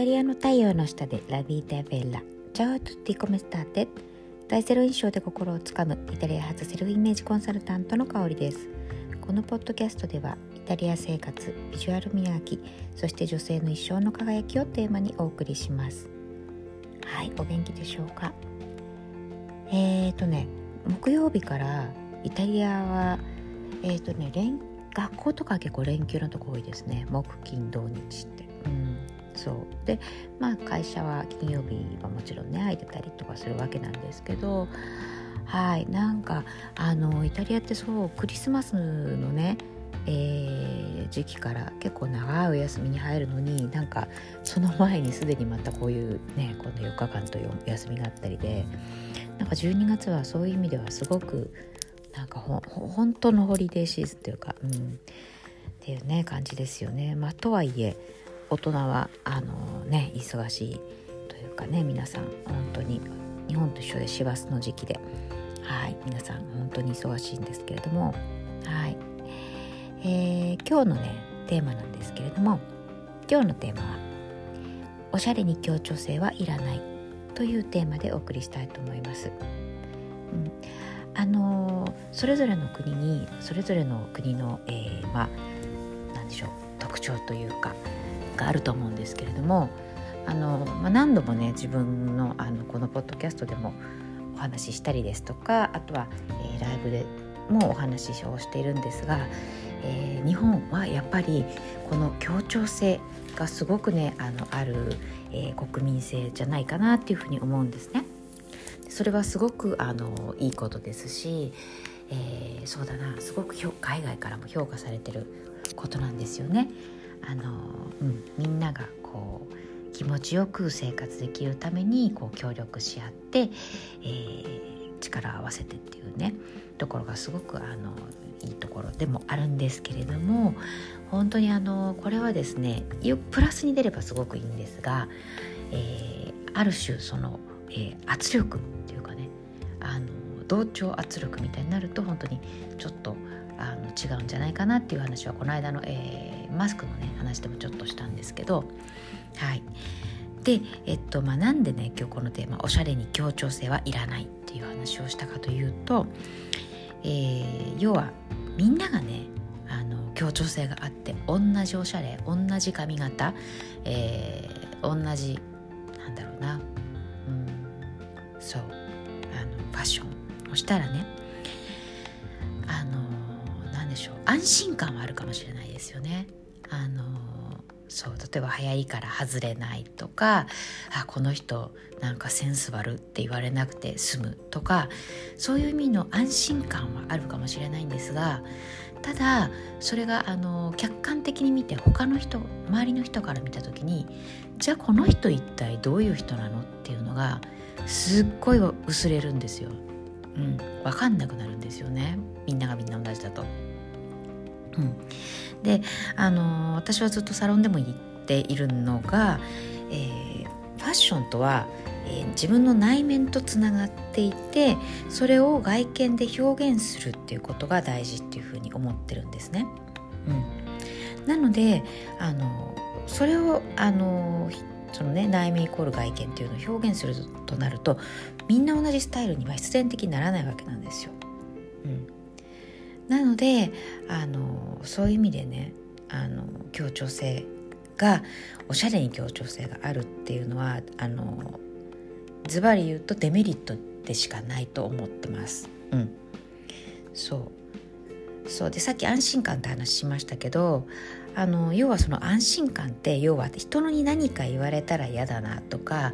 タリアの太陽の下でラビータベッラ。チャオトゥティコメスターテ大ゼロ印象で心をつかむ。イタリア発セルフイメージコンサルタントの香りです。このポッドキャストではイタリア生活ビジュアル磨きそして女性の一生の輝きをテーマにお送りします。はいお元気でしょうか？えーとね木曜日からイタリアはえーとね連学校とか結構連休のとこ多いですね。木金土日って。うん。そうでまあ会社は金曜日はもちろんね空いてたりとかするわけなんですけどはいなんかあのイタリアってそうクリスマスのねえー、時期から結構長いお休みに入るのになんかその前にすでにまたこういうねこの4日間というお休みがあったりでなんか12月はそういう意味ではすごくなんかほ本当のホリデーシーズンというか、うん、っていうね感じですよね。まあ、とはいえ大人はあのね忙しいというかね皆さん本当に日本と一緒で師走の時期ではい皆さん本当に忙しいんですけれどもはい、えー、今日のねテーマなんですけれども今日のテーマは「おしゃれに協調性はいらない」というテーマでお送りしたいと思います。うんあのそれぞれの国にそれぞれの国の、えー、まあ何でしょう特徴というかがあると思うんですけれどもあの、まあ、何度もね自分のあのこのポッドキャストでもお話ししたりですとかあとは、えー、ライブでもお話をしているんですが、えー、日本はやっぱりこの協調性がすごくねあのある、えー、国民性じゃないかなっていうふうに思うんですね。それはすごくあのいいことですし、えー、そうだなすごく海外からも評価されてることなんですよね。あのうん、みんながこう気持ちよく生活できるためにこう協力し合って、えー、力を合わせてっていうねところがすごくあのいいところでもあるんですけれども本当にあのこれはですねプラスに出ればすごくいいんですが、えー、ある種その、えー、圧力っていうかねあの同調圧力みたいになると本当にちょっとあの違うんじゃないかなっていう話はこの間の、えー、マスクのね話でもちょっとしたんですけどはいでえっとまあなんでね今日このテーマ「おしゃれに協調性はいらない」っていう話をしたかというと、えー、要はみんながねあの協調性があって同じおしゃれ同じ髪型、えー、同じなんだろうなうんそうあのファッションをしたらねあの何でしょう安心感はあるかもしれないですよね。あのそう例えば流行りから外れないとかあこの人なんかセンス悪って言われなくて済むとかそういう意味の安心感はあるかもしれないんですがただそれがあの客観的に見て他の人周りの人から見た時にじゃあこの人一体どういう人なのっていうのがすっごい薄れるんですよ。うん、分かんなくなるんですよねみんながみんな同じだと。うん、であの私はずっとサロンでも言っているのが、えー、ファッションとは、えー、自分の内面とつながっていてそれを外見で表現するっていうことが大事っていうふうに思ってるんですね。うん、なのであのそれをあのそのね内面イコール外見っていうのを表現するとなるとみんな同じスタイルには必然的にならないわけなんですよ。うん、なのであのそういう意味でねあの協調性がおしゃれに協調性があるっていうのはあのズバリ言うとデメリットでしかないと思ってます。うん、そう。そう。でさっき安心感って話しましたけどあの要はその安心感って要は人に何か言われたら嫌だなとか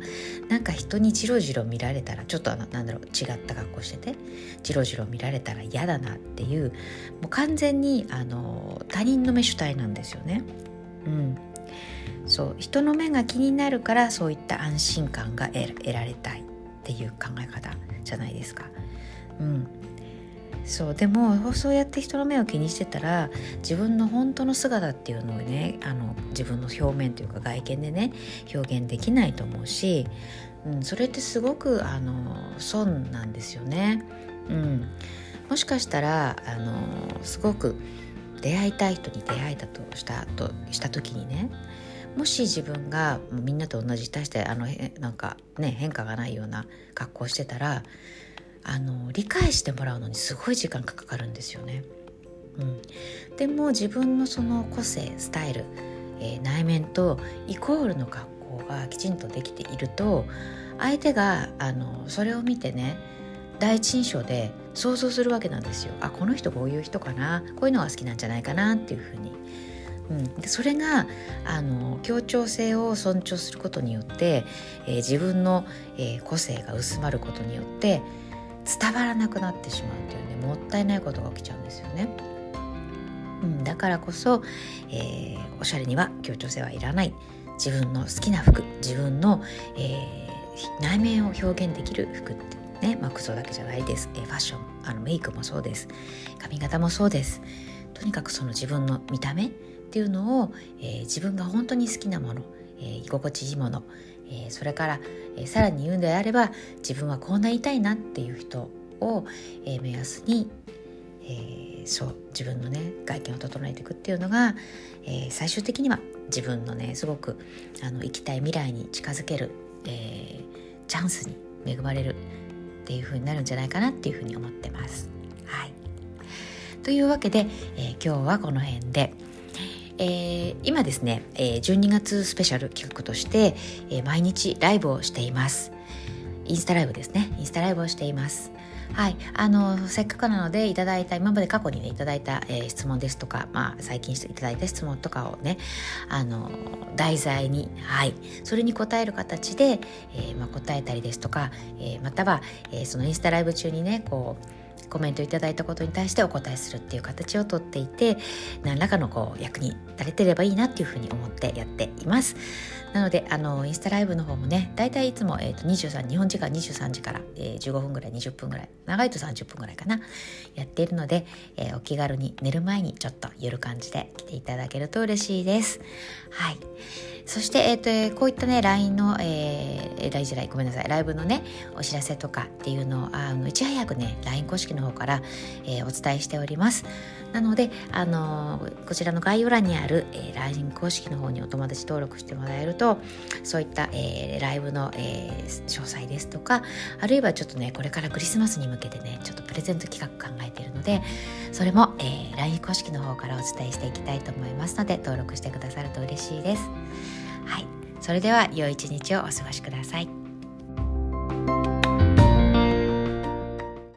なんか人にジロジロ見られたらちょっとあのなんだろう違った格好しててジロジロ見られたら嫌だなっていうもう完全にあの他人の目主体なんですよね。うん、そう人の目が気になるからそういった安心感が得られたいっていう考え方じゃないですか。うん、そうでもそうやって人の目を気にしてたら自分の本当の姿っていうのをねあの自分の表面というか外見でね表現できないと思うし、うん、それってすごくあの損なんですよね。うん、もしかしたらあのすごく出会いたい人に出会えたとしたとした時にねもし自分がみんなと同じ大してあのなんかね変化がないような格好をしてたらあの理解してもらうのにすごい時間がかかるんですよね。うん、でも自分のその個性スタイル、えー、内面とイコールの格好がきちんとできていると相手があのそれを見てね第一印象で想像するわけなんですよあこの人こういう人かなこういうのが好きなんじゃないかなっていうふうに。うん、でそれがあの協調性を尊重することによって、えー、自分の、えー、個性が薄まることによって伝わらなくなってしまうというねもったいないことが起きちゃうんですよね。うん、だからこそ、えー、おしゃれには協調性はいらない。自分の好きな服自分の、えー、内面を表現できる服ってね、まあ、服装だけじゃないです、えー、ファッションあのメイクもそうです。髪型もそうです。とにかくその自分の見た目っていうのを、えー、自分が本当に好きなもの、えー、居心地いいもの、えー、それから、えー、さらに言うんであれば自分はこうなりたいなっていう人を、えー、目安に、えー、そう自分のね外見を整えていくっていうのが、えー、最終的には自分のねすごくあの生きたい未来に近づける、えー、チャンスに恵まれるっていう風になるんじゃないかなっていう風に思ってます。はい、というわけで、えー、今日はこの辺で。えー、今ですね、えー、12月スペシャル企画として、えー、毎日ライブをしています。インスタライブですね。インスタライブをしています。はい、あのせっかくなのでいただいた今まで過去にねいただいた、えー、質問ですとか、まあ、最近いただいた質問とかをねあの題材に、はい、それに答える形で、えーまあ、答えたりですとか、えー、または、えー、そのインスタライブ中にねこうコメントいただいたことに対してお答えするっていう形をとっていて何らかのこう役に立ててればいいなっていうふうに思ってやっています。なのであのインスタライブの方もねだいたいいつも、えーと、23日本時間23時から、えー、15分ぐらい20分ぐらい長いと30分ぐらいかなやっているので、えー、お気軽に寝る前にちょっとゆる感じで来ていただけると嬉しいです。はいそして、えーと、こういったね LINE の、えー、LINE じゃないごめんなさいライブのねお知らせとかっていうのをあのいち早くね LINE 公式の方から、えー、お伝えしておりますなので、あのー、こちらの概要欄にある、えー、LINE 公式の方にお友達登録してもらえるとそういった、えー、ライブの、えー、詳細ですとかあるいはちょっとねこれからクリスマスに向けてねちょっとプレゼント企画考えているのでそれも、えー、LINE 公式の方からお伝えしていきたいと思いますので登録してくださると嬉しいです。はい、それでは良い一日をお過ごしください。